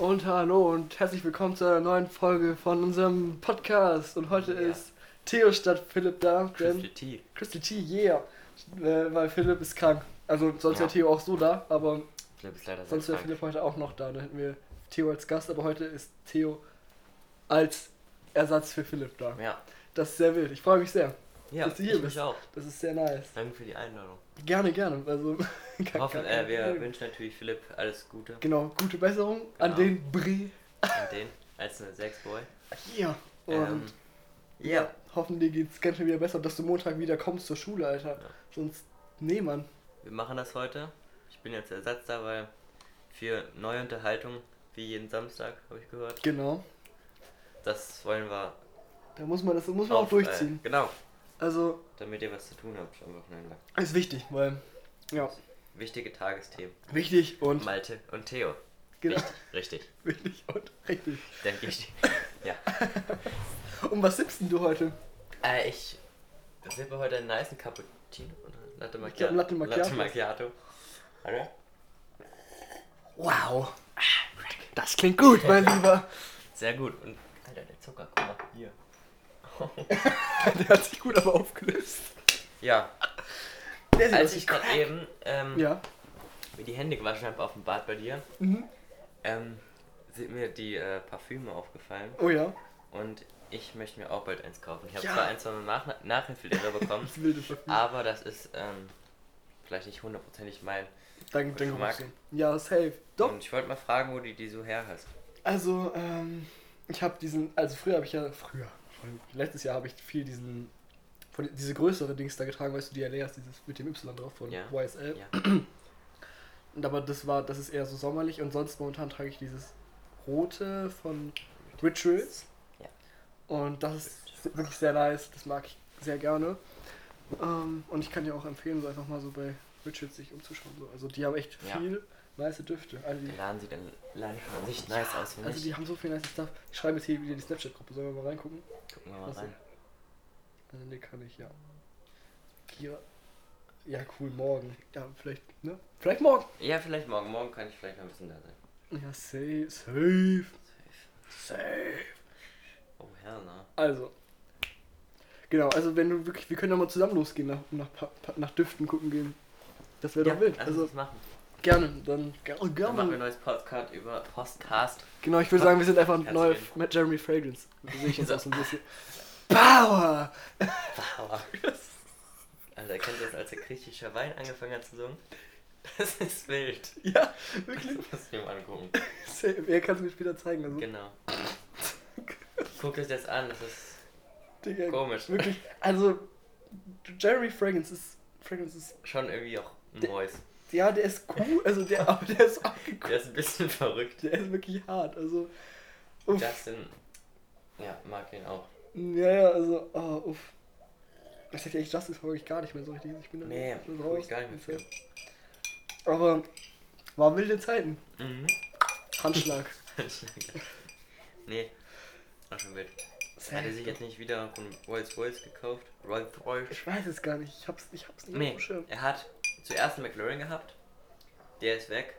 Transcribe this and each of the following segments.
Und hallo und herzlich willkommen zu einer neuen Folge von unserem Podcast. Und heute Ja. ist Theo statt Philipp da. Crystal T. Crystal T, yeah. Äh, weil Philipp ist krank. Also sonst wäre Ja. Theo auch so da, aber Philipp ist leider sonst wäre. Philipp heute auch noch da. Dann hätten wir Theo als Gast, aber heute ist Theo als Ersatz für Philipp da. Ja, Das ist sehr wild. Ich freue mich sehr. ja Dass du ich hier mich bist. auch. Das ist sehr nice. Danke für die Einladung. Gerne, gerne. Also, Wir, gar- hoffen, gar äh, wir Problem. wünschen natürlich Philipp alles Gute Genau, gute Besserung an Genau. den Brie. an den als eine 6-Boy. Ja. Und Ähm, ja, Hoffentlich geht's ganz schnell wieder besser, dass du Montag wieder kommst zur Schule, Alter. Ja. Sonst, nee, Mann. wir machen das heute. Ich bin jetzt Ersatz da, weil für neue Unterhaltung, wie jeden Samstag, habe ich gehört. Genau. Das wollen wir Da muss man das muss man auch auf, durchziehen. Äh, genau, also, damit ihr was zu tun habt am Wochenende. ist wichtig, weil, ja, Wichtige Tagesthemen. wichtig und, Malte und Theo. genau, Richtig, richtig. wichtig und richtig. Denke ich. Ja. Und was sippst denn du heute? Äh, ich sippe heute einen niceen Cappuccino oder Latte Macchiato. Latte Macchiato. Latte Macchiato. Warte. Wow. Das klingt gut, mein Lieber. Sehr gut. Und Alter, der Zucker, guck mal hier. Der hat sich gut aber aufgelöst. Ja, Der sieht als ich gerade eben ähm, Ja. mir die Hände gewaschen habe auf dem Bad bei dir, Mhm. ähm, sind mir die äh, Parfüme aufgefallen. Oh ja. Und ich möchte mir auch bald eins kaufen. Ich habe Ja. zwar eins von meinem Nach Nachhilfelehrer bekommen, aber das ist ähm, vielleicht nicht hundertprozentig mein. Danke, danke. Geschmack. Ja, safe. Doch. Und ich wollte mal fragen, wo du die so her hast. Also, ähm, ich habe diesen, also früher habe ich ja, früher, letztes Jahr habe ich viel diesen, von, diese größere Dings da getragen, weißt du, die Aleas, dieses mit dem Y drauf von Ja. YSL. Ja. Und aber das war, das ist eher so sommerlich und sonst momentan trage ich dieses rote von Rituals. Ja. Und das ist wirklich sehr nice, das mag ich sehr gerne. Ähm, und ich kann dir auch empfehlen, so einfach mal so bei Rituals sich umzuschauen. So. Also die haben echt Ja. Nice Düfte. Also die, Laden sieht dann schon an sich nice aus, also die haben so viel nice Stuff. Ich schreibe jetzt hier wieder die Snapchat-Gruppe, sollen wir mal reingucken? Gucken wir mal Was rein. Äh, nee, kann ich, ja. Hier. Ja, cool, morgen. Ja, vielleicht, ne? Vielleicht morgen. Ja, vielleicht morgen. Morgen kann ich vielleicht noch ein bisschen da sein. Ja, safe, safe, safe. Oh, hell no. Also. Genau, also wenn du wirklich, wir können ja mal zusammen losgehen, nach, nach, nach Düften gucken gehen. Das wäre doch wild. Also uns machen. Gerne, dann gerne. Dann machen wir ein neues Podcast über Postcast. Genau, ich würde sagen, wir sind einfach du den- Matt Jeremy Fragrance. So sehe ich uns So. auch so ein bisschen. Power! Wow. Alter, kennt ihr das, als der griechischer Wein angefangen hat zu singen? Das ist wild. Ja, wirklich. Das musst du dir mal angucken. Er kann es mir später zeigen. Also, Genau. Guckt euch das an, das ist Digga, komisch. Wirklich, also Jeremy Fragrance ist, Fragrance ist, Schon irgendwie auch ein Mäus. Ja, der ist cool, also der, aber der ist abgeguckt, Der ist ein bisschen verrückt. der ist wirklich hart, also, uff, Justin, ja, mag ihn auch. ja, ja, also, oh, uff. Ich sag dir echt, Justice folge ich gar nicht mehr so richtig, ich bin da Nee, bin guck ich gar nicht mehr für. Aber, war wilde Zeiten, Mhm. Handschlag. nee, war schon wild. Hat er sich jetzt nicht wieder von Rolls Royce gekauft? Rolls Royce? Ich weiß es gar nicht, ich hab's, ich hab's nicht Nee, er hat zuerst einen McLaren gehabt. Der ist weg.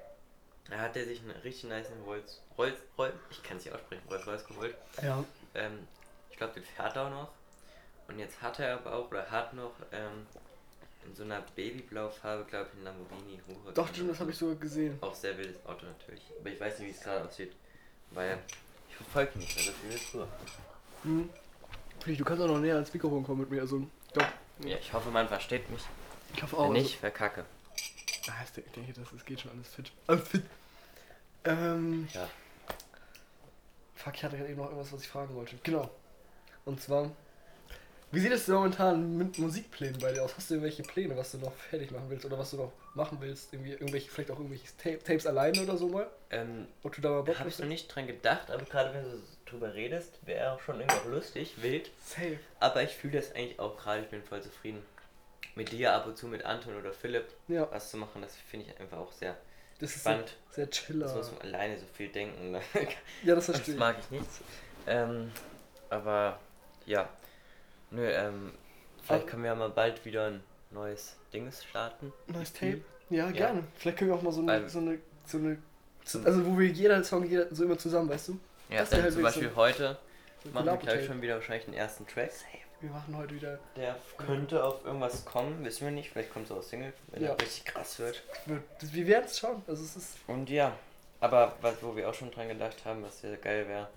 Da hat er sich einen richtig nice Rolls Rolls Rolls, ich kann es nicht aussprechen, Rolls Royce geholt. Ja, Ähm, ich glaube, den fährt er auch noch. Und jetzt hat er aber auch, oder hat noch, ähm, in so einer Babyblau Farbe, glaube ich, einen Lamborghini. Huracan doch, stimmt, das habe ich so. sogar gesehen. Auch sehr wildes Auto natürlich. Aber ich weiß nicht, wie es gerade aussieht. Weil ich verfolge nicht mehr so viel wie früher. Hm. Du kannst auch noch näher ans Mikrofon kommen mit mir, also, doch. Ja, ich hoffe, man versteht mich. Ich hoffe Wenn auch. nicht, verkacke. Also, ah, ich denke, ich denke, das, das geht schon alles fit. Alles fit. Ähm, Ja. Fuck, ich hatte gerade eben noch irgendwas, was ich fragen wollte. Genau. Und zwar, wie sieht es momentan mit Musikplänen bei dir aus? Hast du irgendwelche Pläne, was du noch fertig machen willst oder was du noch machen willst? Irgendwie irgendwelche, vielleicht auch irgendwelche Ta Tapes alleine oder so mal? Ähm, Ob du da mal Bock habe ich noch nicht dran gedacht, aber gerade wenn du drüber redest, wäre auch schon irgendwie auch lustig, wild. Safe. Aber ich fühle das eigentlich auch gerade, ich bin voll zufrieden. Mit dir ab und zu mit Anton oder Philipp Ja, was zu machen, das finde ich einfach auch sehr das ist sehr, spannend. sehr Das chiller. muss man alleine so viel denken. ne? Ja, das Das verstehe ich. mag ich nicht. Ähm, aber ja. Nö, ähm, vielleicht können wir ja mal bald wieder ein neues Dings starten. Neues Tape? Ja, Ja. gerne. Vielleicht können wir auch mal so eine, Weil- so eine, so eine Also wo wir jeder Song jeder, so immer zusammen, weißt du? Ja, Das dann halt zum Beispiel so- heute machen wir gleich schon wieder wahrscheinlich den ersten Track. Wir machen heute wieder. Der könnte auf irgendwas kommen, wissen wir nicht. Vielleicht kommt es auch Single, wenn Ja. er richtig krass wird. Wir werden es schauen. Also es ist. Und ja, aber was, wo wir auch schon dran gedacht haben, was sehr geil wäre,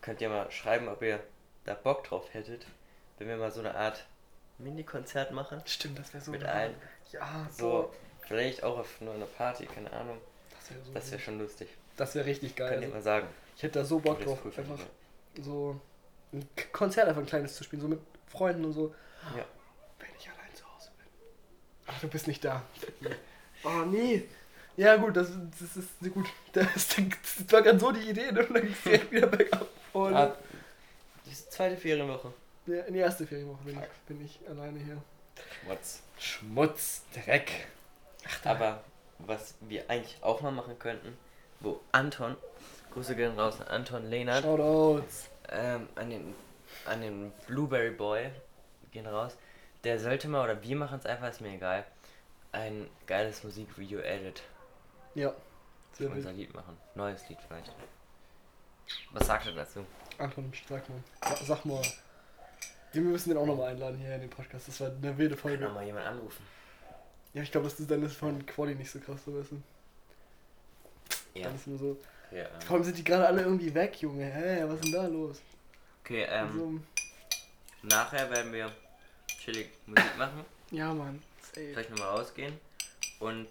könnt ihr mal schreiben, ob ihr da Bock drauf hättet, wenn wir mal so eine Art Mini-Konzert machen. Stimmt, das wäre so. Mit allen. Ja, So, so. vielleicht auch auf nur einer Party, keine Ahnung. Das wäre so. Das wäre schon lustig. das wäre richtig geil. Ihr Also, mal sagen. ich hätte da so Bock drauf, einfach so ein Konzert einfach ein kleines zu spielen, so mit Freunden und so. Ja. Wenn ich allein zu Hause bin. Ach, du bist nicht da. oh nee. Ja gut, das, das ist gut. Das, das war gerade so die Idee, ne? Und dann ging's direkt wieder bergab. Und Ah, die zweite Ferienwoche. ja, in die erste Ferienwoche bin ich, bin ich alleine hier. Schmutz. Schmutz, Dreck. Aber was wir eigentlich auch mal machen könnten, wo Anton, Grüße gehen raus an Anton Lehnert, Shoutouts. Ähm, an den an den Blueberry Boy gehen raus. Der sollte mal, oder wir machen es einfach, ist mir egal, ein geiles Musikvideo edit Ja. Sehr unser. Lied machen. Neues Lied vielleicht. Was sagt ihr dazu? Anton, sag mal. Sa- Sag mal. Wir müssen den auch nochmal einladen hier in den Podcast. Das war eine wilde Kann Folge. mal jemand anrufen. Ja, ich glaube, das ist dann ist von Quali nicht so krass, weißt du. Ja. Dann ist nur so. Okay, Vor allem sind die gerade alle irgendwie weg, Junge. Hä, was ist denn da los? okay ähm, Also, nachher werden wir chillig Musik machen. ja, Mann. Safe. Vielleicht nochmal rausgehen. Und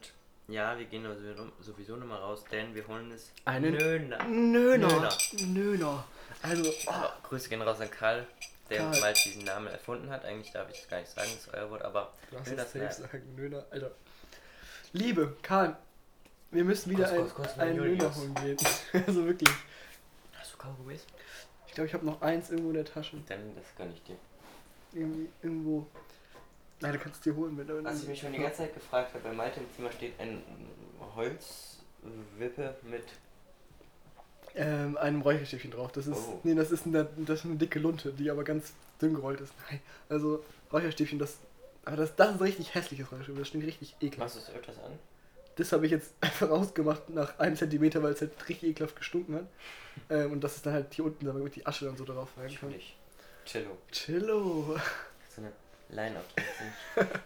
ja, wir gehen sowieso- sowieso nochmal raus, denn wir holen es. Einen- Nöner. Nöner. Nöner. Nöner. Also, oh, Oh, Grüße gehen raus an Karl, der Karl. mal diesen Namen erfunden hat. Eigentlich darf ich das gar nicht sagen, das ist euer Wort, aber Nöner es safe sagen. Nöner, Alter. Liebe, Karl. Wir müssen wieder ein, Kuss, Kuss, einen. Nöner holen gehen. also wirklich. Hast du Kaugummis? Ich glaube, ich habe noch eins irgendwo in der Tasche. Dann das gönn ich dir. Irgendwie, irgendwo. Nein, du kannst es dir holen, wenn du. Was ich mich schon die ganze Zeit gefragt habe, bei Malte im Zimmer steht ein Holzwippe mit. ähm, einem Räucherstäbchen drauf. Das ist. Oh. Nee, das ist, eine, das ist eine dicke Lunte, die aber ganz dünn gerollt ist. Nein. Also Räucherstäbchen, das. Aber das, das ist ein richtig hässliches Räucherstäbchen. Das stinkt richtig ekelhaft. Machst du es öfters an? Das habe ich jetzt einfach ausgemacht nach einem Zentimeter, weil es halt richtig ekelhaft gestunken hat. Ähm, und das ist dann halt hier unten, damit die Asche dann so darauf reinkommt. Natürlich. Cello. Chillo. So eine Line auftreten.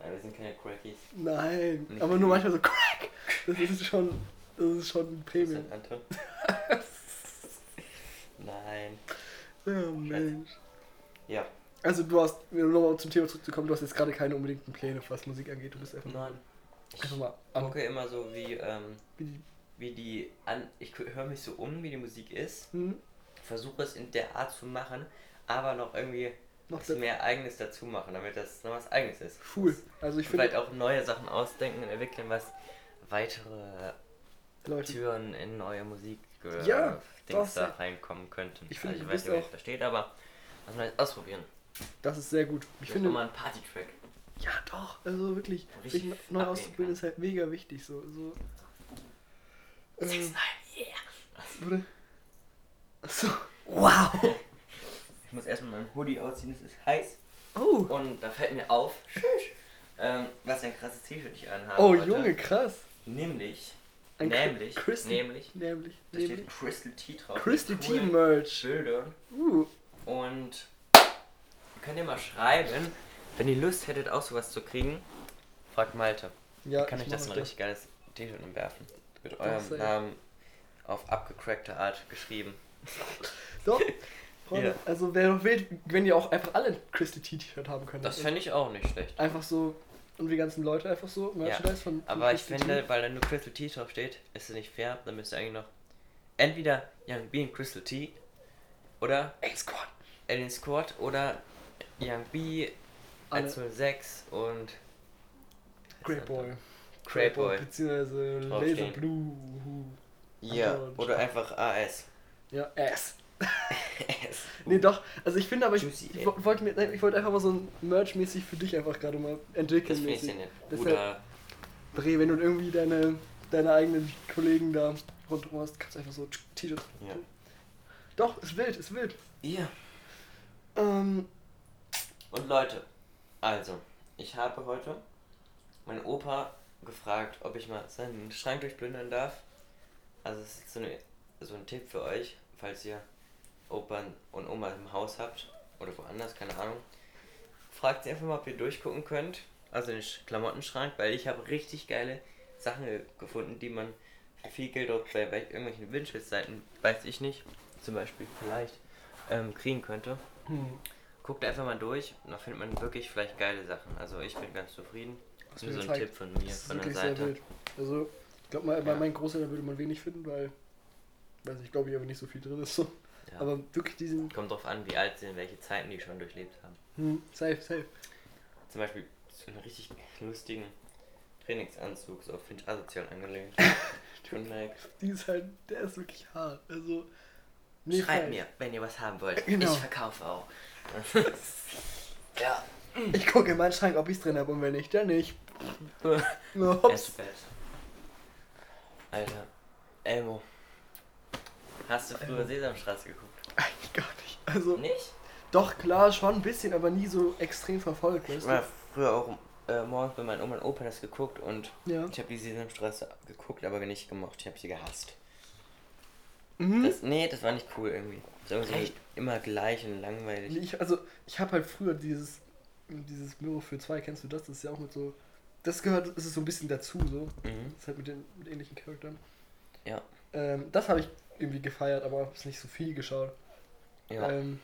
Nein, wir sind keine Crackies. Nein. Nicht aber nur manchmal so crack. Das ist schon. Das ist schon ein Premium. denn, Anton? Nein. Ja, Mensch. Ja. Also du hast, um nochmal zum Thema zurückzukommen, du hast jetzt gerade keine unbedingten Pläne, was Musik angeht. Du bist einfach, Nein. Einfach mal Ich gucke immer so, wie, ähm, Wie die, an. Ich höre mich so um, wie die Musik ist. hm? Versuche es in der Art zu machen, aber noch irgendwie Noch was mehr Eigenes dazu machen, damit das noch was Eigenes ist. cool. Also ich Vielleicht finde, auch neue Sachen ausdenken und entwickeln, was weitere Leute, Türen in neue Musik äh, Ja, Dings da reinkommen könnten. Ich finde, also ich weiß nicht, was da steht, aber lass mal jetzt ausprobieren. das ist sehr gut. Ich Ich finde, finde mal ein Party-Track. Ja doch, also wirklich, sich neu auszubilden ist halt mega wichtig. So, so. Ähm, yeah. Achso. Wow. Ich muss erstmal meinen Hoodie ausziehen, es ist heiß. Oh. Und da fällt mir auf, ähm, was ein krasses T-Shirt ich anhabe. Oh, heute. Junge, krass. Nämlich, Ein nämlich, Crystal- nämlich, Nämlich. da nämlich. steht Crystal Tea drauf. Crystal Tea Merch. Bildern. Uh. Und könnt ihr mal schreiben, wenn ihr Lust hättet, auch sowas zu kriegen, fragt Malte. Ja, Kann ich mach das ein richtig geiles T-Shirt entwerfen? Mit Doch, eurem safe. Namen auf abgecrackte Art geschrieben. Doch. Freunde, Ja. Also wäre doch wild, wenn ihr auch einfach alle Tea T-Shirt haben könnt. Das fände ich auch nicht schlecht. Einfach so, und die ganzen Leute einfach so, Merchandise von, von Aber ich Crystal finde, Tea. weil da nur Crystal Tea drauf steht, ist es nicht fair. Dann müsste eigentlich noch entweder Young B und Crystal Tea oder Ey, Squad. Alien Squad oder Young B. 106 und Great Boy. Great Boy. Beziehungsweise Laser. Blue. Ja, oder einfach AS. Ja, S. S. Nee, doch. Also ich finde aber, ich, Juicy, ich wollte mir, nein, ich wollte einfach mal so ein Merch-mäßig für dich einfach gerade mal Das entwickeln. finde ich Oder Dreh, wenn du irgendwie deine, deine eigenen Kollegen da rundherum hast, kannst du einfach so T-Shirts. Ja. Doch, ist wild, ist wild. Ja. Ähm, Und Leute, also, ich habe heute, mein Opa gefragt, ob ich mal seinen Schrank durchplündern darf. Also es ist so, eine, so ein Tipp für euch, falls ihr Opern und Oma im Haus habt oder woanders, keine Ahnung. Fragt sie einfach mal, ob ihr durchgucken könnt. Also den Sch- Klamottenschrank, weil ich habe richtig geile Sachen ge- gefunden, die man für viel Geld auch bei, irgendwelchen Windschildseiten, weiß ich nicht, zum Beispiel vielleicht ähm, kriegen könnte. Hm. Guckt einfach mal durch und da findet man wirklich vielleicht geile Sachen. Also ich bin ganz zufrieden. Das ist so ein gezeigt. Tipp von mir, Das ist von der wirklich sehr Seite. wild. Also, ich glaube mal, bei Ja. meinen Großeltern würde man wenig finden, weil, weiß ich, glaube ich, aber nicht so viel drin ist. So. Ja. Aber wirklich diesen, Kommt drauf an, wie alt sie sind, welche Zeiten die schon durchlebt haben. hm, safe, safe. Zum Beispiel so einen richtig lustigen Trainingsanzug, so finde ich asozial angelehnt. Von Nike. Die ist halt, der ist wirklich hart. Also, nee, Schreibt mir, wenn ihr was haben wollt. Genau. Ich verkaufe auch. ja. Ich gucke in meinen Schrank, ob ich es drin habe und wenn nicht, dann nicht. Nur hops. Alter, Elmo. Hast du früher Elmo. Sesamstraße geguckt? Eigentlich gar nicht. Also, Nicht? doch, klar, schon ein bisschen, aber nie so extrem verfolgt, Ich war früher auch äh, morgens bei meinen Oma und Opa das geguckt und Ja. ich habe die Sesamstraße geguckt, aber nicht gemocht. Ich habe sie gehasst. Mhm. Das, nee, das war nicht cool irgendwie. Das war irgendwie so immer gleich und langweilig. Ich, also, ich habe halt früher dieses, dieses Mirror für zwei, kennst du das? Das ist ja auch mit so, das gehört, das ist so ein bisschen dazu, so. Mhm. Das ist halt mit den mit ähnlichen Charakteren. Ja. Ähm, das habe ich irgendwie gefeiert, aber habe nicht so viel geschaut. Ja. Ähm,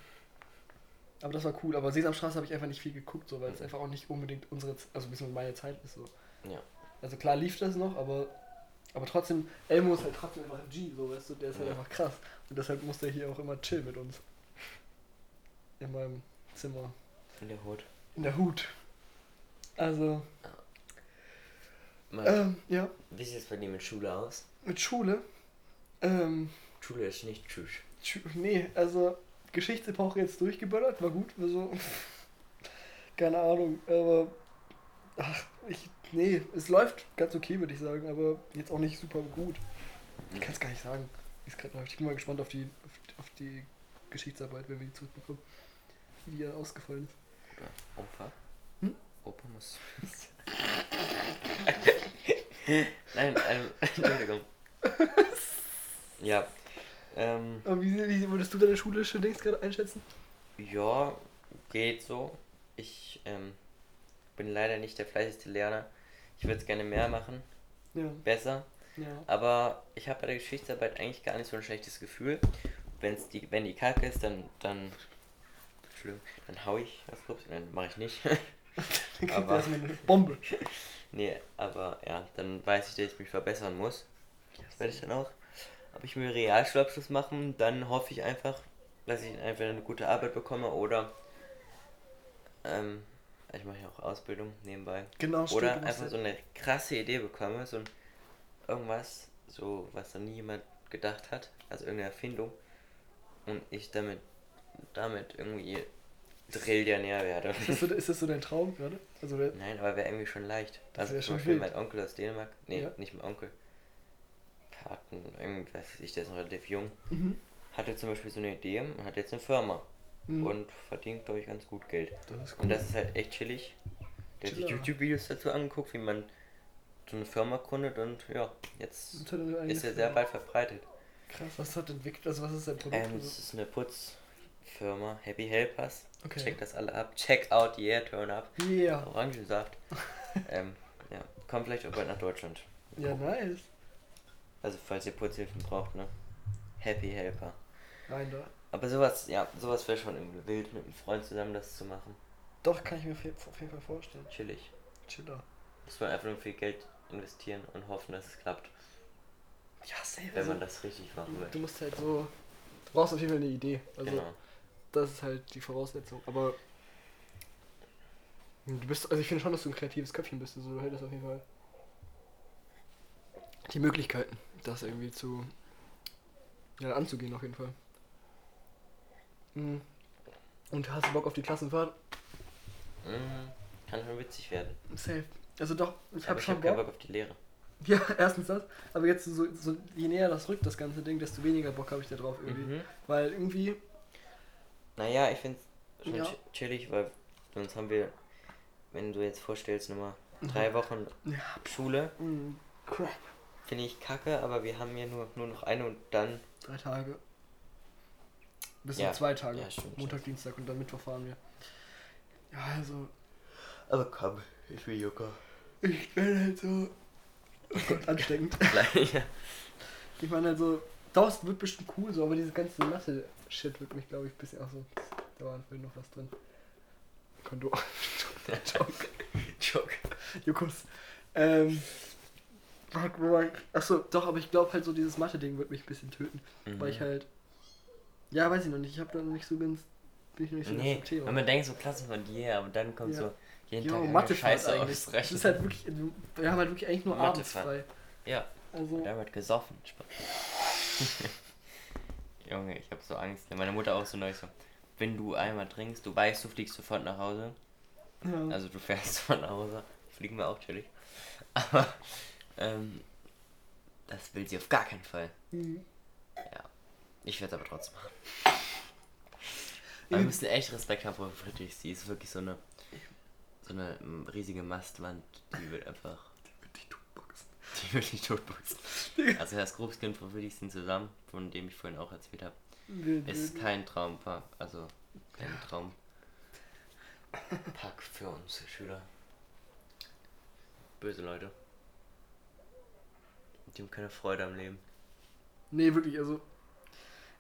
aber das war cool. Aber Sesamstraße habe ich einfach nicht viel geguckt, so, weil es einfach auch nicht unbedingt unsere, also ein bisschen meine Zeit ist. So. Ja. Also klar lief das noch, aber, aber trotzdem, Elmo ist halt trotzdem einfach ein G, so weißt du, der ist halt Ja. einfach krass. Und deshalb muss der hier auch immer chillen mit uns. In meinem Zimmer. In der Hut. In der Hut. Also, Mal, ähm, ja, Wie sieht es bei dir mit Schule aus? mit Schule. Ähm, Schule ist nicht tschüss. Tschü- Nee, also Geschichtsepoche jetzt durchgeböllert, war gut. Also, keine Ahnung, aber ach, ich, nee, es läuft ganz okay, würde ich sagen, aber jetzt auch nicht super gut. Ich kann es gar nicht sagen, wie es gerade läuft. Ich bin mal gespannt auf die, auf, auf die Geschichtsarbeit, wenn wir die zurückbekommen, wie die ausgefallen ist. Oder Opa? Hm? Opa muss. Nein, ähm, Entschuldigung. ja. Ähm, Aber wie, wie würdest du deine schulische Dings gerade einschätzen? ja, geht so. Ich ähm, bin leider nicht der fleißigste Lerner. Ich würde es gerne mehr machen, Ja, besser. ja. Aber ich habe bei der Geschichtsarbeit eigentlich gar nicht so ein schlechtes Gefühl. Wenn's die, wenn die kacke ist, dann, dann, dann hau ich das Pups, dann mache ich nicht. Dann kriegt Aber- er erstmal eine Bombe. nee, aber ja, dann weiß ich, dass ich mich verbessern muss. Das werde ich dann auch. Aber ich will Realschulabschluss machen, dann hoffe ich einfach, dass ich einfach eine gute Arbeit bekomme oder ähm, ich mache ja auch Ausbildung nebenbei. Genau, stimmt. Oder einfach ja- so eine krasse Idee bekomme, so ein irgendwas, so was noch nie jemand gedacht hat, also irgendeine Erfindung und ich damit damit irgendwie Trillionär werde. Ist das, so, ist das so dein Traum gerade? Also, Nein, aber wäre irgendwie schon leicht. Das Also zum schon Beispiel mein Onkel aus Dänemark, nee, Ja. nicht mein Onkel, Karten, irgendwas, ich, der ist noch relativ jung, mhm. hatte zum Beispiel so eine Idee und hat jetzt eine Firma Mhm. und verdient, glaube ich, ganz gut Geld. das ist Und das ist halt echt chillig. Der hat sich. YouTube-Videos dazu angeguckt, wie man so eine Firma gründet und ja, jetzt ist er sehr weit verbreitet. Krass, was hat entwickelt? Also, was ist dein Produkt? Ähm, es ist eine Putzfirma, Happy Helpers. Okay. Check das alle ab. Check out, yeah, turn up. Yeah. Orangensaft. ähm, ja, kommt vielleicht auch bald nach Deutschland. Ja, nice. Also falls ihr Putzhilfen braucht, ne? Happy Helper. Rein da. Aber sowas, ja, sowas wäre schon irgendwie wild, mit einem Freund zusammen das zu machen. Doch, kann ich mir auf jeden Fall vorstellen. Chillig. Chiller. Muss man einfach nur viel Geld investieren und hoffen, dass es klappt, Ja, safe. wenn Also, man das richtig machen will. du musst halt so. Du brauchst auf jeden Fall eine Idee. Also, genau. das ist halt die Voraussetzung. Aber. Du bist, also ich finde schon, dass du ein kreatives Köpfchen bist. Also du hättest auf jeden Fall die Möglichkeiten, das irgendwie zu. Ja, anzugehen auf jeden Fall. Mhm. Und hast du Bock auf die Klassenfahrt? Mhm. Kann schon witzig werden. Safe. Also doch, ich habe ich schon habe keinen Bock. Bock auf die Lehre. Ja, erstens das. Aber jetzt so, so je näher das rückt, das ganze Ding, desto weniger Bock habe ich da drauf irgendwie. Mhm. Weil irgendwie, Naja, ich finde es schon Ja. chi- chillig, weil sonst haben wir, wenn du jetzt vorstellst, nochmal Drei Wochen Ja. Schule. Mm, crap. Finde ich kacke, aber wir haben ja nur, nur noch eine und dann. Drei Tage. Bis Ja. zu zwei Tage. Ja, stimmt, Montag, Dienstag und dann Mittwoch fahren wir. Ja, also, Aber komm, ich will Joker. ich bin halt so. Oh Gott, ansteckend. ja. Ich meine also, das wird bestimmt cool so, aber diese ganze Mathe-Shit wird mich, glaube ich, ein bisschen auch so. Da war vorhin noch was drin. Konto. Joke. Joke. Jukos. Ähm. Achso, doch, aber ich glaube halt so, dieses Mathe-Ding wird mich ein bisschen töten. Weil ich Mhm. halt. Ja, weiß ich noch nicht. Ich habe da noch nicht so ganz. Bin ich noch nicht so Nee, ganz Thema. wenn man denkt so Klassen von dir, aber dann kommt Ja. so jeden Jo, Tag Mathe Scheiße eigentlich. Das ausrechnen. ist halt wirklich. Wir haben halt wirklich eigentlich nur abends Mathefahrt. frei. Ja, Also. da wird gesoffen. Junge, ich habe so Angst. Meine Mutter auch so neu so. Wenn du einmal trinkst, du weißt, du fliegst sofort nach Hause. Ja. Also du fährst sofort nach Hause. Fliegen wir auch chillig. Aber ähm, das will sie auf gar keinen Fall. Mhm. Ich werde es aber trotzdem machen. Aber wir müssen echt Respekt haben vor Friedrichs. Die ist wirklich so eine so eine riesige Mastwand. Die wird einfach. Die Tuchbox. Die wird nicht totboxen. Also das Grobskind von Friedrichsen zusammen, von dem ich vorhin auch erzählt habe, ist kein Traumpaar. Also kein Traumpack für uns Schüler. Böse Leute. Die haben keine Freude am Leben. Nee, wirklich, also.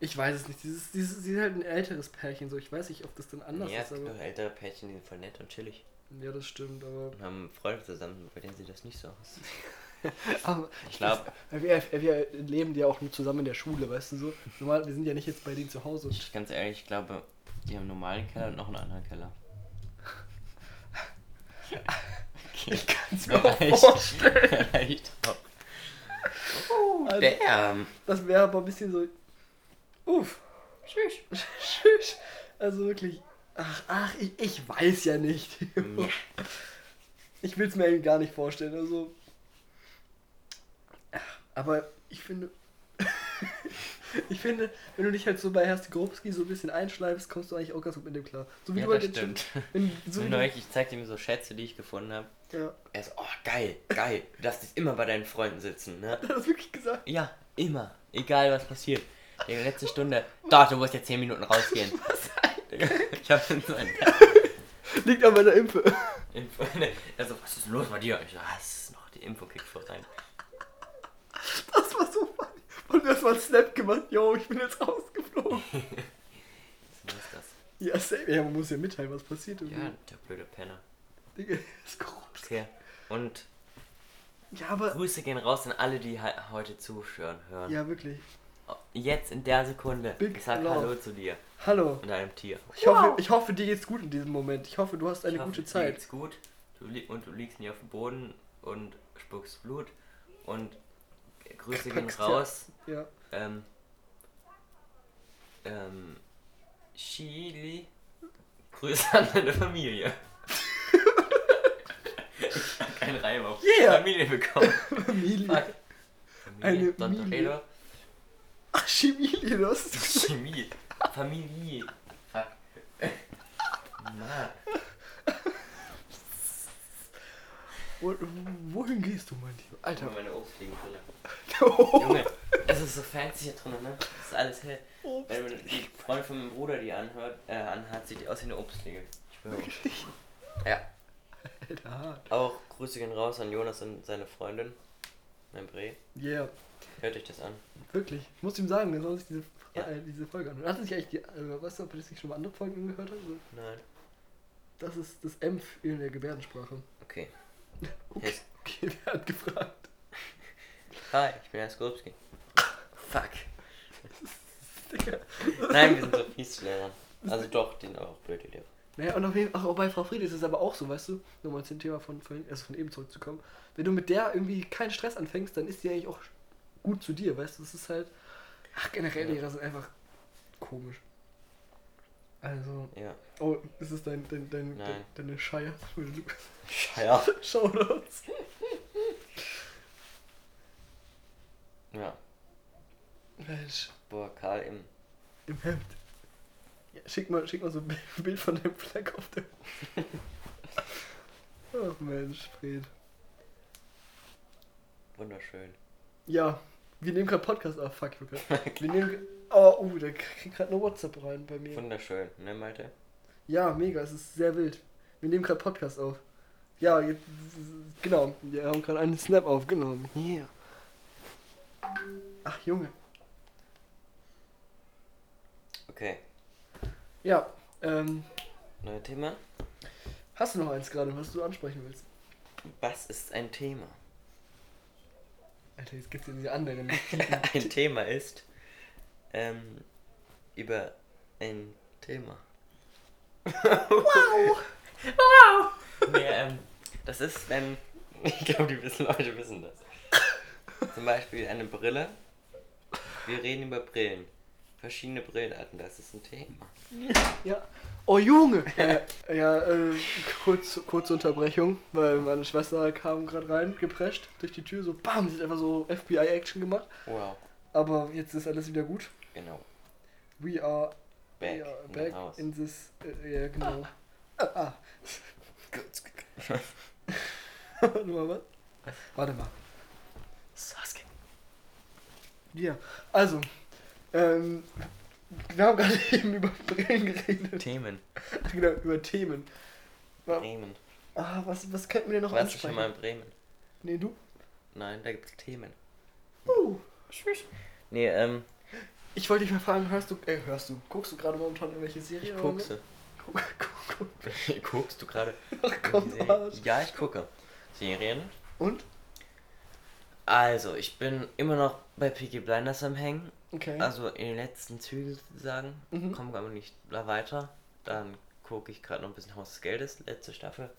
Ich weiß es nicht. Dieses, dieses, sie ist halt ein älteres Pärchen, so. Ich weiß nicht, ob das dann anders ja, ist, es gibt aber. auch ältere Pärchen, die sind voll nett und chillig. Ja, das stimmt, aber. Und haben Freunde zusammen, bei denen sieht das nicht so aus. aber Ich glaube, wir, wir leben ja auch nur zusammen in der Schule, weißt du so. Normal, wir sind ja nicht jetzt bei denen zu Hause. Ich, ganz ehrlich, ich glaube, die haben einen normalen Keller und noch einen anderen Keller. ich kann es mir auch Reicht. vorstellen. Reicht auch. Also, Damn. das wäre aber ein bisschen so. Uff. Tschüss. Tschüss. Also wirklich. Ach, ach, ich, ich weiß ja nicht. Ja. Ich will es mir eigentlich gar nicht vorstellen. Also. Aber ich finde. ich finde, wenn du dich halt so bei Herr Grobski so ein bisschen einschleifst, kommst du eigentlich auch ganz gut mit dem klar. So wie Ja, du halt das jetzt schon- stimmt. Wenn, so wie neulich, ich zeig ihm so Schätze, die ich gefunden habe. ja. Er so, oh geil, geil. Du darfst jetzt immer bei deinen Freunden sitzen, ne? Hat er das wirklich gesagt? Ja, immer. Egal was passiert. Die letzte Stunde. Doch, du musst jetzt 10 Minuten rausgehen. Was? Ich hab so ein Liegt an meiner Impfe. Info. Also, was ist los bei dir? Ich so, ah, es ist noch die Info kickt vor rein. Das war so funny. Und du hast mal einen Snap gemacht. Yo, ich bin jetzt rausgeflogen. Was ist das? Ja, safe. Ja, man muss ja mitteilen, was passiert. Ja, der blöde Penner. Digga, das ist Grobski. Okay. Und Ja, aber. Grüße gehen raus an alle, die he- heute zuhören. Hören. Ja, wirklich. Jetzt in der Sekunde. Big ich sag love. Hallo zu dir Hallo. und deinem Tier. Ich, hoffe, ich hoffe, dir geht's gut in diesem Moment. Ich hoffe, du hast eine Ich hoffe, gute dir Zeit. geht's gut. Du und du liegst nie auf dem Boden und spuckst Blut. Und Grüße gehen ja. raus. Ja. Ähm, ähm, Chili. Grüße an deine Familie. ich hab keinen Reim auf Yeah. Familie bekommen. Familie. Fuck. Eine Don Milie. Torpedo. Ach, Chemilie, du hast es Chemie. Familie. Fuck. Mann. Wo, Wohin gehst du, mein Lieber? Alter. Meine Obstfliegenbrille. Oh, Junge, es ist so fancy hier drin, ne? Es ist alles hell. Wenn man die Freundin von meinem Bruder die anhört, äh, anhat, sieht die aus wie eine Obstfliege. Ich schwöre. Wirklich? Ja. Alter. Auch Grüße gehen raus an Jonas und seine Freundin. Mein Bre. Yeah, Hört euch das an. wirklich. Ich muss ihm sagen, er soll sich diese, Ja. äh, diese Folge anhören. Hat er sich eigentlich die, äh, weißt du, ob er sich schon mal andere Folgen angehört hat? Also, Nein. Das ist das Empf in der Gebärdensprache. Okay. Okay, Yes. okay wer hat gefragt? Hi, ich bin Herr Skorupski. Fuck. Nein, wir sind so Fies-Lehrer. Also doch, sind auch blöd, die Lehrer. Naja, und auf jeden Fall, auch bei Frau Fried ist es aber auch so, weißt du, nochmal zum Thema von, von, also von eben zurückzukommen. Wenn du mit der irgendwie keinen Stress anfängst, dann ist die eigentlich auch gut zu dir, weißt du, das ist halt, ach, generell Ja. Lehrer sind einfach komisch. Also, Ja. oh, ist es dein, dein, dein, Nein. dein deine Scheier? Ja. Shoutouts. Ja. Mensch, Boah, Karl im. im Hemd. Ja, schick mal, schick mal so ein Bild von dem Fleck auf dem. Ach Mensch, Fred. Wunderschön. Ja, wir nehmen gerade Podcast auf. Fuck, wir, grad- wir nehmen. Oh, uh, da kriegt gerade eine WhatsApp rein bei mir. Wunderschön, ne, Malte? Ja, mega, es ist sehr wild. Wir nehmen gerade Podcast auf. Ja, jetzt, genau, wir haben gerade einen Snap aufgenommen. Yeah. Ach, Junge. Okay, Ja, ähm, neues Thema. hast du noch eins gerade, was du ansprechen willst? Was ist ein Thema? Alter, jetzt gibt's ja diese anderen. Ein Thema ist ähm, über ein Thema. wow! Nee, ähm, das ist, wenn. Ich glaube, die wissen, Leute wissen das. Zum Beispiel eine Brille. Wir reden über Brillen. Verschiedene Brillenarten, das ist ein Thema. Ja. Oh Junge! äh, ja, äh, kurz, kurze Unterbrechung, weil meine Schwester kam gerade rein, geprescht durch die Tür, so BAM, sie hat einfach so FBI-Action gemacht. Wow, Aber jetzt ist alles wieder gut. genau. We are Back, we are in back the house. in this. Äh, ja, genau. Ah. ah. Warte mal, was? Warte mal. Sasuke. Ja, also, ähm, wir haben gerade eben über Brillen geredet. Themen. genau, über Themen. Bremen. Ah, was, was könnten wir denn noch Warst du schon ansprechen? mal in Bremen? Nee, du? Nein, da gibt's Themen. Uh, Nee, ähm, ich wollte dich mal fragen, hörst du, äh, hörst du, guckst du gerade momentan irgendwelche ich Serien? oder guckse. Guck, guck, guck. Guckst du gerade? Ach komm. Ja, ich gucke. Serien. Und? Also, ich bin immer noch bei Peaky Blinders am Hängen. Okay. Also in den letzten Zügen sozusagen. Mhm. Kommen aber nicht da weiter. Dann gucke ich gerade noch ein bisschen Haus des Geldes, letzte Staffel.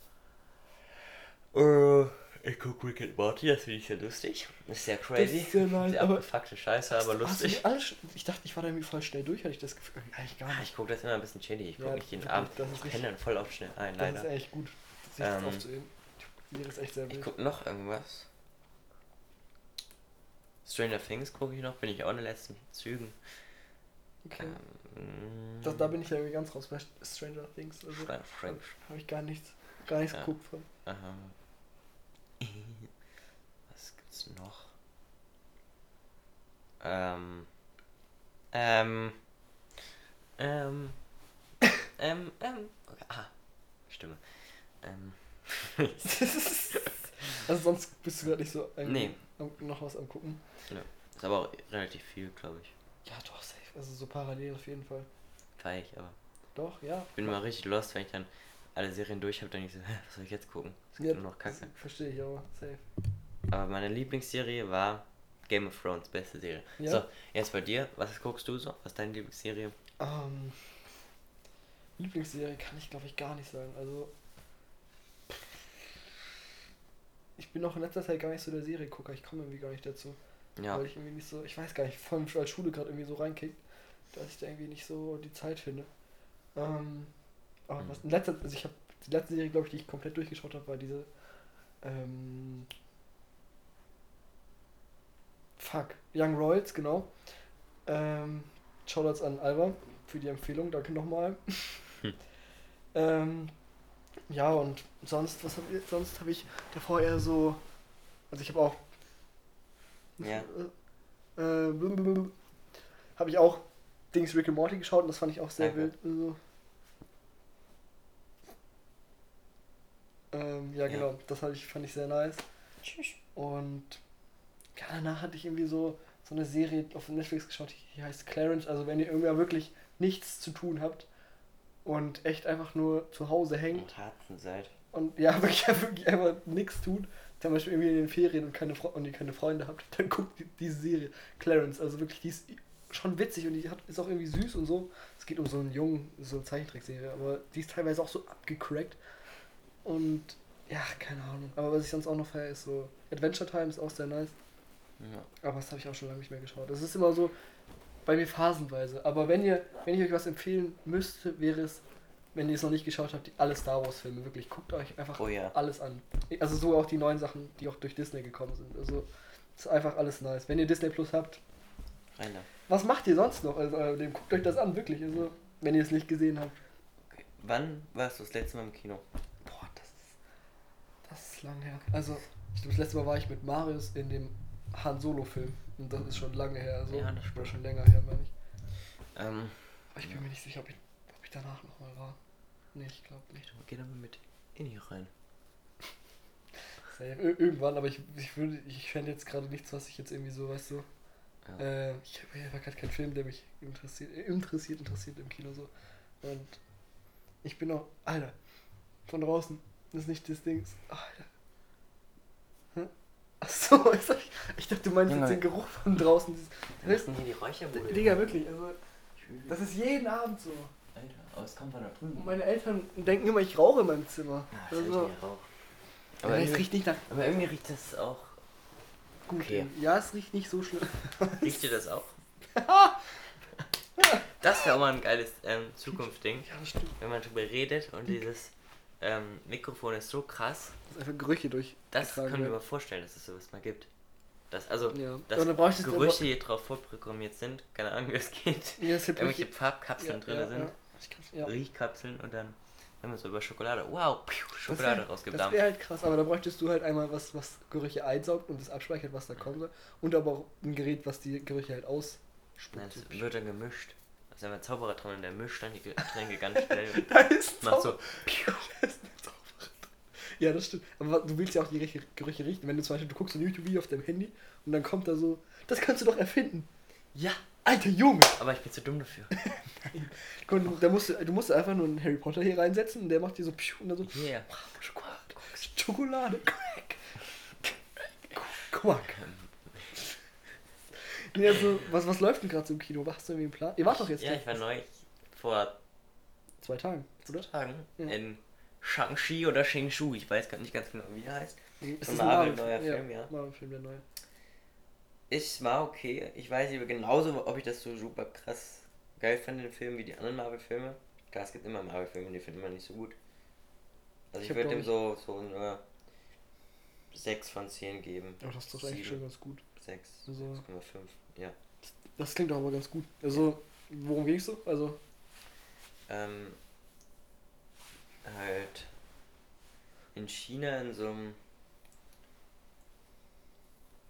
Äh, ich gucke Rick and Morty, das finde ich sehr lustig. Ist sehr crazy. ist sehr nice, sehr aber- abgefuckte Scheiße, aber lustig. die alle schon- ich dachte, ich war da irgendwie voll schnell durch, hatte ich das Gefühl. Eigentlich gar Ah, nicht. ich gucke das immer ein bisschen chillig. Ich gucke Ja, nicht jeden Abend. das Ich penne dann voll oft schnell ein, Das ist leider. echt gut. Sich das Ähm, aufzuheben. Echt sehr Ich gucke noch irgendwas. Stranger Things gucke ich noch, bin ich auch in den letzten Zügen. Okay. Ähm, Das, da bin ich ja irgendwie ganz raus bei Stranger Things. Also Stranger Things. habe ich gar nichts, gar nichts Ja. geguckt von. Ähm, was gibt's noch? Ähm. Ähm. Ähm. Ähm. Ähm. Okay. Ah. Stimme. Ähm. Also sonst bist du gerade nicht so Nee. Noch was am gucken. Ist aber auch relativ viel, glaube ich. Ja, doch, safe. Also so parallel auf jeden Fall. Feier ich, aber. Doch, ja. Ich bin immer richtig lost, wenn ich dann alle Serien durch habe, dann ich so, was soll ich jetzt gucken? Es gibt ja nur noch Kacke. das Verstehe ich aber, safe. Aber meine Lieblingsserie war Game of Thrones, beste Serie. Ja? So, jetzt bei dir, was guckst du so? Was ist deine Lieblingsserie? Ähm, Lieblingsserie kann ich glaube ich gar nicht sagen. Also ich bin auch in letzter Zeit gar nicht so der Seriegucker. Ich komme irgendwie gar nicht dazu. Ja. Weil ich irgendwie nicht so, ich weiß gar nicht, vor allem als Schule gerade irgendwie so reinkickt, dass ich da irgendwie nicht so die Zeit finde. Ähm, aber Mhm. was in letzter also ich habe die letzte Serie, glaube ich, die ich komplett durchgeschaut habe, war diese ähm, Fuck, Young Royals, genau. Ähm, Shoutouts an Alba für die Empfehlung, danke nochmal. Hm. ähm, ja, und sonst, was hab ich, sonst habe ich davor eher so, also ich habe auch Ja. äh, habe ich auch Dings Rick and Morty geschaut und das fand ich auch sehr Danke. wild. Also, ähm, ja, Ja. genau, das ich, fand ich sehr nice. Und ja, danach hatte ich irgendwie so, so eine Serie auf Netflix geschaut, die heißt Clarence. Also wenn ihr irgendwer wirklich nichts zu tun habt und echt einfach nur zu Hause hängt Und Harzen seid. und ja, wirklich, wirklich einfach nichts tut, zum Beispiel irgendwie in den Ferien und, keine Fre und ihr keine Freunde habt, dann guckt die, diese Serie Clarence. Also wirklich, die ist schon witzig und die hat, ist auch irgendwie süß und so. Es geht um so einen Jungen, so eine Zeichentrickserie, aber die ist teilweise auch so abgecrackt. Und ja, keine Ahnung. Aber was ich sonst auch noch feiere, ist so Adventure Time ist auch sehr nice. Ja. Aber das habe ich auch schon lange nicht mehr geschaut. Das ist immer so bei mir phasenweise. Aber wenn ihr, wenn ich euch was empfehlen müsste, wäre es, wenn ihr es noch nicht geschaut habt, die alle Star Wars Filme. Wirklich, guckt euch einfach Oh ja. alles an. Also so auch die neuen Sachen, die auch durch Disney gekommen sind. Also ist einfach alles nice. Wenn ihr Disney Plus habt, Rainer. was macht ihr sonst noch? Also äh, dem guckt euch das an, wirklich. Also wenn ihr es nicht gesehen habt. Okay. Wann warst du das letzte Mal im Kino? Boah, das ist. ist lang her. Also, ich glaube, das letzte Mal war ich mit Marius in dem Han Solo-Film. Und das ist schon lange her. Also, Ja, das Oder schon länger her, meine ich. Ähm, Aber ich bin mir nicht sicher, ob ich, ob ich danach nochmal war. Nee, ich glaube nicht. geh doch mal mit in hier rein. Ir irgendwann, aber ich, ich würde, ich fände jetzt gerade nichts, was ich jetzt irgendwie so, weißt du. Ja. Äh, ich habe einfach gerade keinen Film, der mich interessiert, äh, interessiert, interessiert im Kino so. Und ich bin auch, Alter, von draußen ist nicht das Ding. Alter. Achso, ich, ich dachte, du meinst Junge. jetzt den Geruch von draußen. Wir lassen hier die Räucherbude. Digga, wirklich, also, das ist jeden Abend so. Alter, aber es kommt von da drüben. Und meine Eltern denken immer, ich rauche in meinem Zimmer. Ah, also, also, Rauch. aber Aber, es irgendwie, riecht nicht nach aber irgendwie riecht das auch. gut. Okay. Ja, es riecht nicht so schlimm. Riecht ihr das auch? das wäre auch mal ein geiles ähm, Zukunftsding, Ja, stimmt. wenn man drüber redet und dieses ähm, Mikrofon ist so krass. Das ist einfach Gerüche durch. Das können wir mal vorstellen, dass es sowas mal gibt. Das, also, Ja. dass Gerüche hier drauf vorprogrammiert sind, keine Ahnung wie es geht. Ja, gibt Irgendwelche Farbkapseln drin ja, sind, Ja, ja. Riechkapseln und dann wenn man so über Schokolade, wow, piu, Schokolade das rausgedampft. wäre halt krass, aber da bräuchtest du halt einmal was, was Gerüche einsaugt und das abspeichert, was da kommen soll. Und aber auch ein Gerät, was die Gerüche halt ausspuckt. es wird dann gemischt. Also wenn man Zauberer dran und der mischt dann die Getränke ganz schnell und Da ist ein macht so. Da ist ein Zauberer. Ja, das stimmt. Aber du willst ja auch die Gerüche, riechen. Wenn du zum Beispiel, du guckst ein YouTube-Video auf deinem Handy und dann kommt da so, das kannst du doch erfinden. Ja, Alter Junge! aber ich bin zu dumm dafür. Guck, du, da musst, du du musst einfach nur einen Harry Potter hier reinsetzen und der macht dir so pschuh, und dann so Yeah. Schokolade. Schokolade. Quack. Quack. Nee, also, was, was läuft denn gerade so im Kino? Hast du irgendwie einen Plan? Ihr wart doch jetzt Ja, ich war neu vor zwei Tagen, oder? Tagen Ja. in Shang-Chi oder Shang-Shu. Ich weiß gar nicht ganz genau, wie er heißt. Ist Ein das Marvel- neuer Film, ja. Marvel-Film, der neue. Ich war okay. Ich weiß nicht genauso, ob ich das so super krass geil fand, den Film, wie die anderen Marvel-Filme. Klar, es gibt immer Marvel-Filme, die finden immer nicht so gut. Also Ich ich, würde dem so, so eine 6 von 10 geben. Aber das ist doch eigentlich Sieben. schon ganz gut. 6, Also- 6,5. Ja. Das klingt doch aber ganz gut. Also, worum ging's so? Also, Ähm, halt in China in so einem.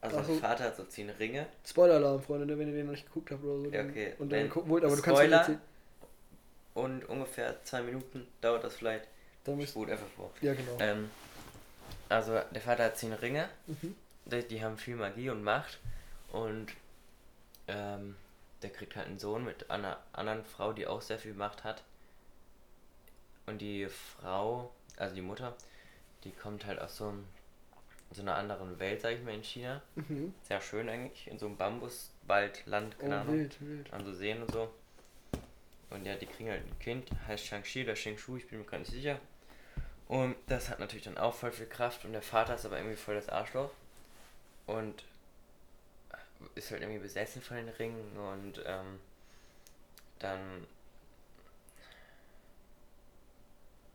Also Ach so. mein Vater hat so 10 Ringe Spoiler-Alarm, Freunde, ne, wenn ihr den noch nicht geguckt habt oder so. Ja, okay. Und dann Wenn gucken wollt, aber du kannst Spoiler- halt und ungefähr 2 Minuten dauert das vielleicht. Dann Ich müsst, spule einfach vor. ja, genau. Ähm, also der Vater hat 10 Ringe, Mhm. die, die haben viel Magie und Macht und ähm, der kriegt halt einen Sohn mit einer anderen Frau, die auch sehr viel Macht hat. Und die Frau, also die Mutter, die kommt halt aus so, einem, so einer anderen Welt, sag ich mal, in China. Mhm. Sehr schön eigentlich, in so einem Bambuswaldland, Oh, keine Ahnung, wild, wild. an so Seen und so. Und ja, die kriegen halt ein Kind, heißt Shang-Chi oder Shang-Shu, ich bin mir gar nicht sicher. Und das hat natürlich dann auch voll viel Kraft und der Vater ist aber irgendwie voll das Arschloch. Und ist halt irgendwie besessen von den Ringen und ähm, dann.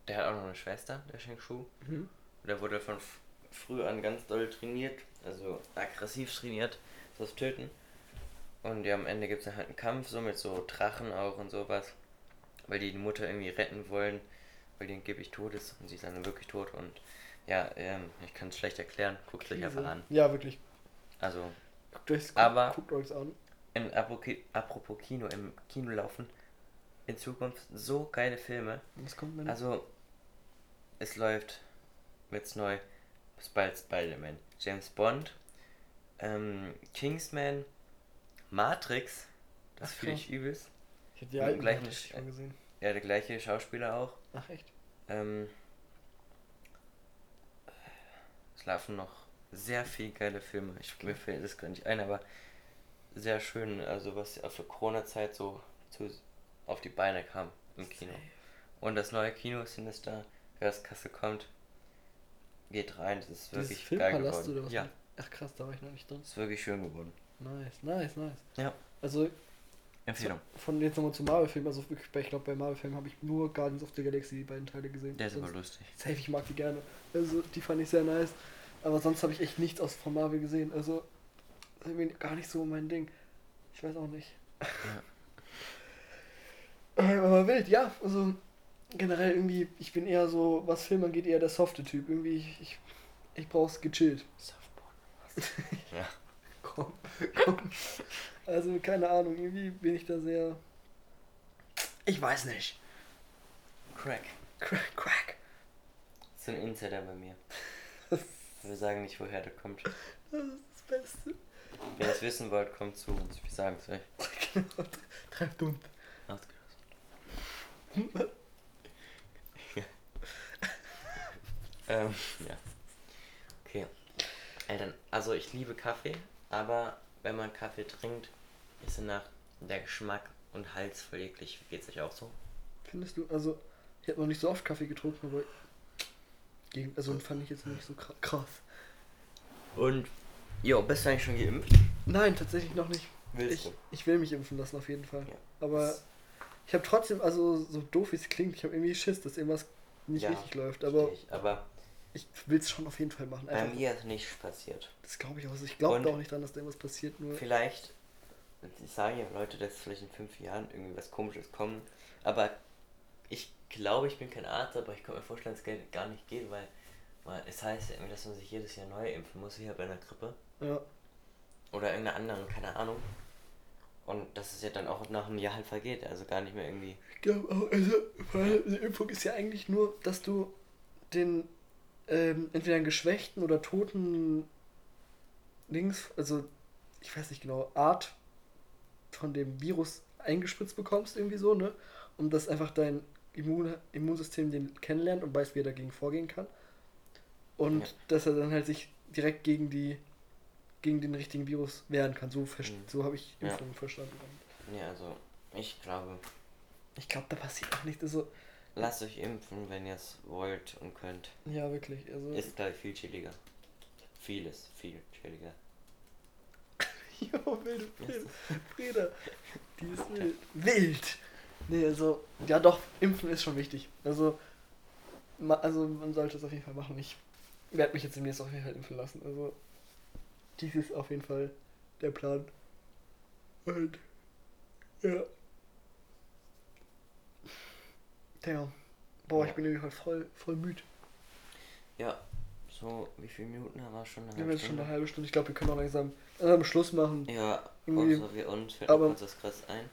Der hat auch noch eine Schwester, der Shang-Shu. Mhm. Der wurde von früh an ganz doll trainiert, also aggressiv trainiert, das Töten. Und ja, am Ende gibt es dann halt einen Kampf, so mit so Drachen auch und sowas. Weil die die Mutter irgendwie retten wollen, weil die angeblich tot ist und sie ist dann wirklich tot. Und ja, ähm, ich kann es schlecht erklären, guckt es euch einfach an. Ja, wirklich. Also, Guckt euch Aber- guckt euch's an. in, apropos Kino, im Kino laufen in Zukunft so geile Filme. Was kommt denn? Also, es läuft jetzt neu bald Spider-Man, James Bond, ähm, Kingsman, Matrix, das fühle ich übelst. ich hätte die im alten gleichen Matrix Sch- schon gesehen. Ja, der gleiche Schauspieler auch. Ach, echt? Ähm, es laufen noch sehr viele geile Filme. Ich, mir fällt das gar nicht ein, aber sehr schön, also was auf der Corona-Zeit so zu, auf die Beine kam im Kino. Und das neue Kino Sinister, wer aus Kassel kommt, geht rein. Das ist Dieses wirklich geil Filmpalast geworden. oder was? Ja, Ach, krass, da war ich noch nicht drin. ist wirklich schön geworden. Nice, nice, nice. Ja. Also, Empfehlung. von jetzt nochmal zu Marvel-Filmen, also wirklich, ich glaube, bei Marvel-Filmen habe ich nur Guardians of the Galaxy, die beiden Teile gesehen. Der ist aber Sonst- lustig. Safe, ich mag die gerne. Also, die fand ich sehr nice. Aber sonst habe ich echt nichts aus von Marvel gesehen. Also, das ist irgendwie gar nicht so mein Ding. Ich weiß auch nicht. Äh, aber wild, ja. Also, generell irgendwie, ich bin eher so, was Film angeht, eher der softe Typ. Irgendwie, ich, ich, Ich brauch's gechillt. Softboard. ja. Komm, komm. Also, keine Ahnung, irgendwie bin ich da sehr. Ich weiß nicht. Crack. Crack, crack. So ein Insider bei mir. Das Wir sagen nicht, woher der kommt. ist das Beste. Ihr es wissen wollt, kommt zu uns. Wir sagen es euch. Genau. Treibt und. Ausgeschlossen. ähm, ja. Okay. Eltern, also ich liebe Kaffee, aber wenn man Kaffee trinkt, ist danach der Geschmack und Hals voll eklig. Geht's euch auch so? Findest du? Also, ich habe noch nicht so oft Kaffee getrunken, aber. Gegen, also, fand ich jetzt nicht so kra- krass. Und, jo, bist du eigentlich schon geimpft? Nein, tatsächlich noch nicht. Willst Ich, du? ich will mich impfen lassen, auf jeden Fall. Ja. Aber ich habe trotzdem, also so doof wie es klingt, ich habe irgendwie Schiss, dass irgendwas nicht Ja, richtig läuft. Aber ich. Aber ich will es schon auf jeden Fall machen. bei Einfach, mir ist nichts passiert. das glaube ich auch. Also ich glaube auch nicht dran, dass da irgendwas passiert. Nur Vielleicht, ich sage ja Leute, dass vielleicht in fünf Jahren irgendwie was komisches kommt. Aber ich glaube, ich bin kein Arzt, aber ich kann mir vorstellen, dass es gar nicht geht, weil, weil es heißt irgendwie, dass man sich jedes Jahr neu impfen muss, hier bei einer Grippe. ja, Oder irgendeiner anderen, keine Ahnung. Und dass es ja dann auch nach einem Jahr halt vergeht, also gar nicht mehr irgendwie. ich glaube auch. Also, weil eine Impfung ist ja eigentlich nur, dass du den ähm, entweder einen geschwächten oder toten Links, also ich weiß nicht genau, Art von dem Virus eingespritzt bekommst, irgendwie so, ne? Und dass einfach dein Immun Immunsystem den kennenlernt und weiß, wie er dagegen vorgehen kann. Und Ja. dass er dann halt sich direkt gegen die gegen den richtigen Virus wehren kann. So, Mhm. so habe ich Ja. Impfungen verstanden. Und Ja, also ich glaube, ich glaube, da passiert auch nichts. Also, lasst euch impfen, wenn ihr es wollt und könnt. ja, wirklich. Also, Ist gleich viel chilliger. Vieles, viel chilliger. Jo, wilde. Frieda. Die ist wild. Wild! Nee, also, ja doch, impfen ist schon wichtig. Also, ma, also man sollte es auf jeden Fall machen. Ich werde mich jetzt demnächst auf jeden Fall impfen lassen. Also, dies ist auf jeden Fall der Plan. Und, ja. Tja. Boah, ich bin irgendwie voll, voll müde. Ja, so, wie viele Minuten haben wir schon? Eine Wir haben jetzt schon eine halbe Stunde. Ich glaube, wir können auch langsam am Schluss machen. Ja, Irgendwie- außer wir uns fällt aber- kurz das Chris ein.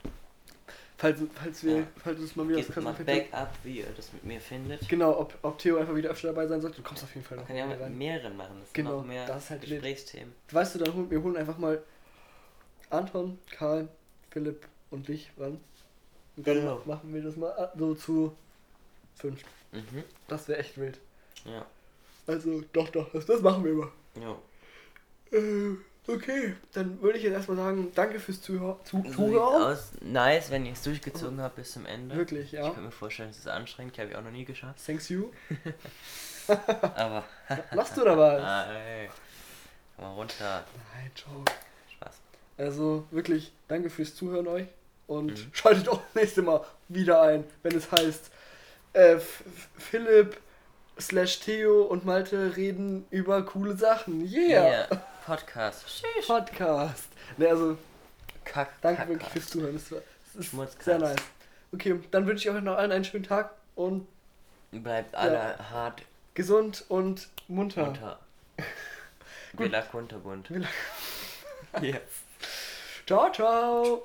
Falls, falls wir, Ja. falls es mal wieder Gebt mal Backup, wie ihr das mit mir findet. Genau, ob, ob Theo einfach wieder öfter dabei sein sollte. Du kommst auf jeden Fall Man noch kann ja mit rein. mehreren machen, das Genau, noch mehr das ist halt. Gesprächsthemen. Weißt du, dann holen wir holen einfach mal Anton, Karl, Philipp und dich ran. Und dann Genau. machen wir das mal so zu fünf. Mhm, Das wäre echt wild. ja, Also, doch, doch, das, das machen wir immer. ja. Äh, okay, dann würde ich jetzt erstmal sagen, danke fürs Zuhör zu Zuhören. aus. Nice, wenn ihr es durchgezogen habt bis zum Ende. Wirklich, Ich ja. kann mir vorstellen, es ist anstrengend, habe ich auch noch nie geschafft. Thanks you. Aber, Lachst du oder was? ah, ey. Komm mal runter. Nein, Joke. Spaß. Also wirklich, danke fürs Zuhören euch und Mhm. schaltet auch das nächste Mal wieder ein, wenn es heißt, äh, Philipp slash Theo und Malte reden über coole Sachen. Yeah! Yeah. Podcast. Sheesh. Podcast. Ne, also Kack. danke Kack, wirklich fürs Zuhören. Das, war, das ist sehr nice. Okay, dann wünsche ich euch noch allen einen schönen Tag und Bleibt alle hart gesund und munter. unter. Villa Kunterbunt. Villa- Ja. Ciao, ciao.